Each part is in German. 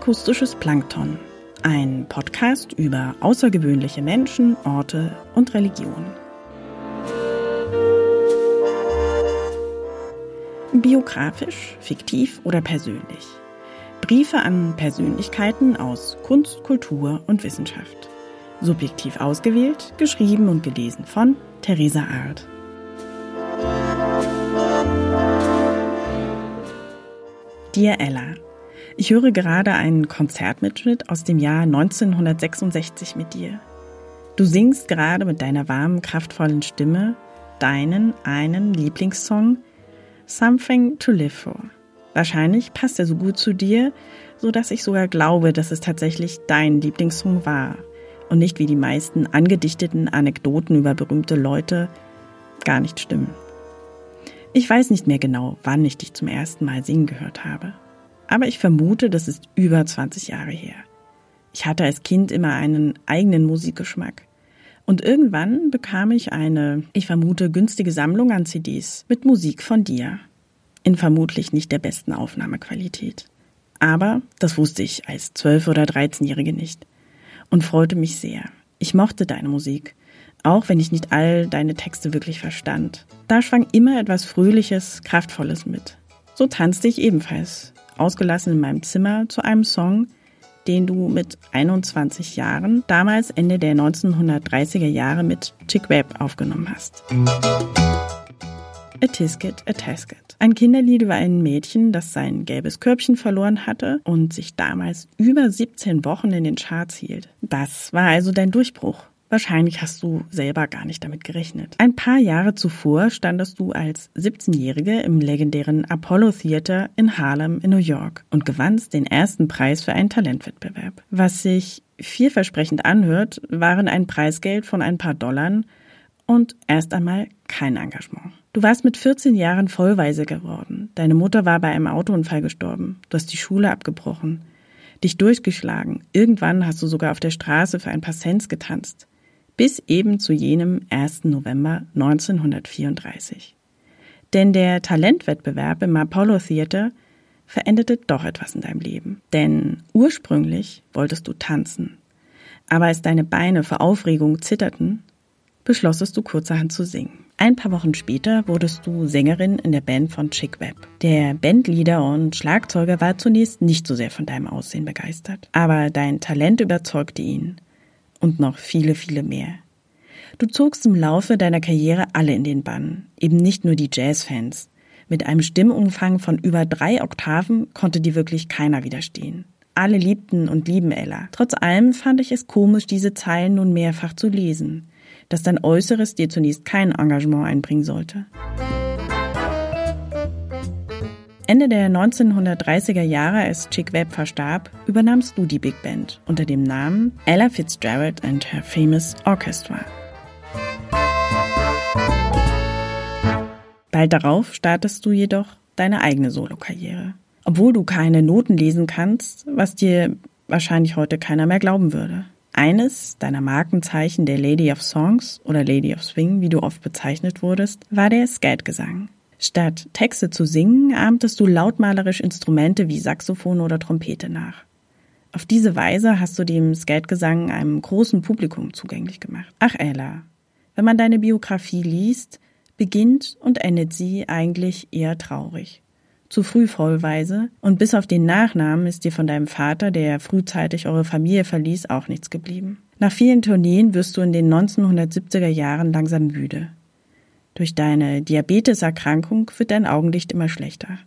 Akustisches Plankton. Ein Podcast über außergewöhnliche Menschen, Orte und Religionen. Biografisch, fiktiv oder persönlich. Briefe an Persönlichkeiten aus Kunst, Kultur und Wissenschaft. Subjektiv ausgewählt, geschrieben und gelesen von Theresa Arlt. Dear Ella, ich höre gerade einen Konzertmitschnitt aus dem Jahr 1966 mit dir. Du singst gerade mit deiner warmen, kraftvollen Stimme deinen einen Lieblingssong Something to Live For. Wahrscheinlich passt er so gut zu dir, so dass ich sogar glaube, dass es tatsächlich dein Lieblingssong war und nicht wie die meisten angedichteten Anekdoten über berühmte Leute gar nicht stimmen. Ich weiß nicht mehr genau, wann ich dich zum ersten Mal singen gehört habe. Aber ich vermute, das ist über 20 Jahre her. Ich hatte als Kind immer einen eigenen Musikgeschmack. Und irgendwann bekam ich eine, ich vermute, günstige Sammlung an CDs mit Musik von dir. In vermutlich nicht der besten Aufnahmequalität. Aber das wusste ich als 12- oder 13-Jährige nicht. Und freute mich sehr. Ich mochte deine Musik auch wenn ich nicht all deine Texte wirklich verstand. Da schwang immer etwas Fröhliches, Kraftvolles mit. So tanzte ich ebenfalls, ausgelassen in meinem Zimmer, zu einem Song, den du mit 21 Jahren, damals Ende der 1930er Jahre mit Chick Webb aufgenommen hast. A Tisket, a Tasket. Ein Kinderlied über ein Mädchen, das sein gelbes Körbchen verloren hatte und sich damals über 17 Wochen in den Charts hielt. Das war also dein Durchbruch. Wahrscheinlich hast du selber gar nicht damit gerechnet. Ein paar Jahre zuvor standest du als 17-Jährige im legendären Apollo Theater in Harlem in New York und gewannst den ersten Preis für einen Talentwettbewerb. Was sich vielversprechend anhört, waren ein Preisgeld von ein paar Dollar und erst einmal kein Engagement. Du warst mit 14 Jahren vollweise geworden. Deine Mutter war bei einem Autounfall gestorben. Du hast die Schule abgebrochen. Dich durchgeschlagen. Irgendwann hast du sogar auf der Straße für ein paar Cents getanzt bis eben zu jenem 1. November 1934. Denn der Talentwettbewerb im Apollo Theater veränderte doch etwas in deinem Leben. Denn ursprünglich wolltest du tanzen. Aber als deine Beine vor Aufregung zitterten, beschlossest du kurzerhand zu singen. Ein paar Wochen später wurdest du Sängerin in der Band von Chick Webb. Der Bandleader und Schlagzeuger war zunächst nicht so sehr von deinem Aussehen begeistert. Aber dein Talent überzeugte ihn und noch viele, viele mehr. Du zogst im Laufe deiner Karriere alle in den Bann, eben nicht nur die Jazzfans. Mit einem Stimmumfang von über drei Oktaven konnte dir wirklich keiner widerstehen. Alle liebten und lieben Ella. Trotz allem fand ich es komisch, diese Zeilen nun mehrfach zu lesen, dass dein Äußeres dir zunächst kein Engagement einbringen sollte. Ende der 1930er Jahre, als Chick Webb verstarb, übernahmst du die Big Band unter dem Namen Ella Fitzgerald and Her Famous Orchestra. Bald darauf startest du jedoch deine eigene Solokarriere. Obwohl du keine Noten lesen kannst, was dir wahrscheinlich heute keiner mehr glauben würde. Eines deiner Markenzeichen der Lady of Songs oder Lady of Swing, wie du oft bezeichnet wurdest, war der Skatgesang. Statt Texte zu singen, ahmtest du lautmalerisch Instrumente wie Saxophon oder Trompete nach. Auf diese Weise hast du dem Skatgesang einem großen Publikum zugänglich gemacht. Ach Ella, wenn man deine Biografie liest, beginnt und endet sie eigentlich eher traurig. Zu früh vollweise und bis auf den Nachnamen ist dir von deinem Vater, der frühzeitig eure Familie verließ, auch nichts geblieben. Nach vielen Tourneen wirst du in den 1970er Jahren langsam müde. Durch deine Diabeteserkrankung wird dein Augenlicht immer schlechter.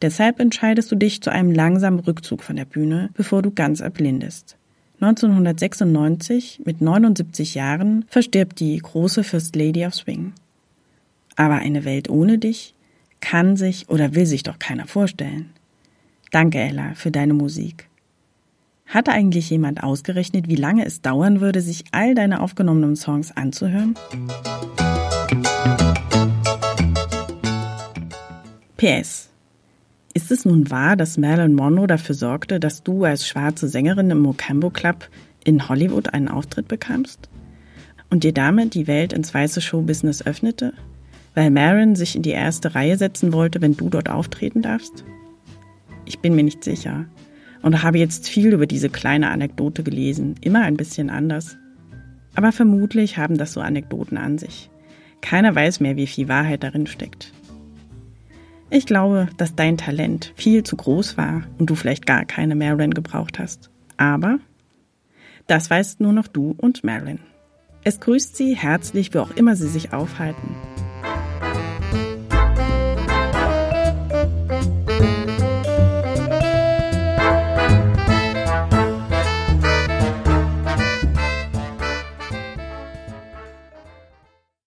Deshalb entscheidest du dich zu einem langsamen Rückzug von der Bühne, bevor du ganz erblindest. 1996, mit 79 Jahren, verstirbt die große First Lady of Swing. Aber eine Welt ohne dich kann sich oder will sich doch keiner vorstellen. Danke, Ella, für deine Musik. Hat eigentlich jemand ausgerechnet, wie lange es dauern würde, sich all deine aufgenommenen Songs anzuhören? PS. Ist es nun wahr, dass Marilyn Monroe dafür sorgte, dass du als schwarze Sängerin im Mocambo Club in Hollywood einen Auftritt bekamst? Und dir damit die Welt ins weiße Showbusiness öffnete? Weil Marilyn sich in die erste Reihe setzen wollte, wenn du dort auftreten darfst? Ich bin mir nicht sicher. und habe jetzt viel über diese kleine Anekdote gelesen, immer ein bisschen anders. Aber vermutlich haben das so Anekdoten an sich. Keiner weiß mehr, wie viel Wahrheit darin steckt. Ich glaube, dass dein Talent viel zu groß war und du vielleicht gar keine Marilyn gebraucht hast. Aber das weißt nur noch du und Marilyn. Es grüßt sie herzlich, wo auch immer sie sich aufhalten.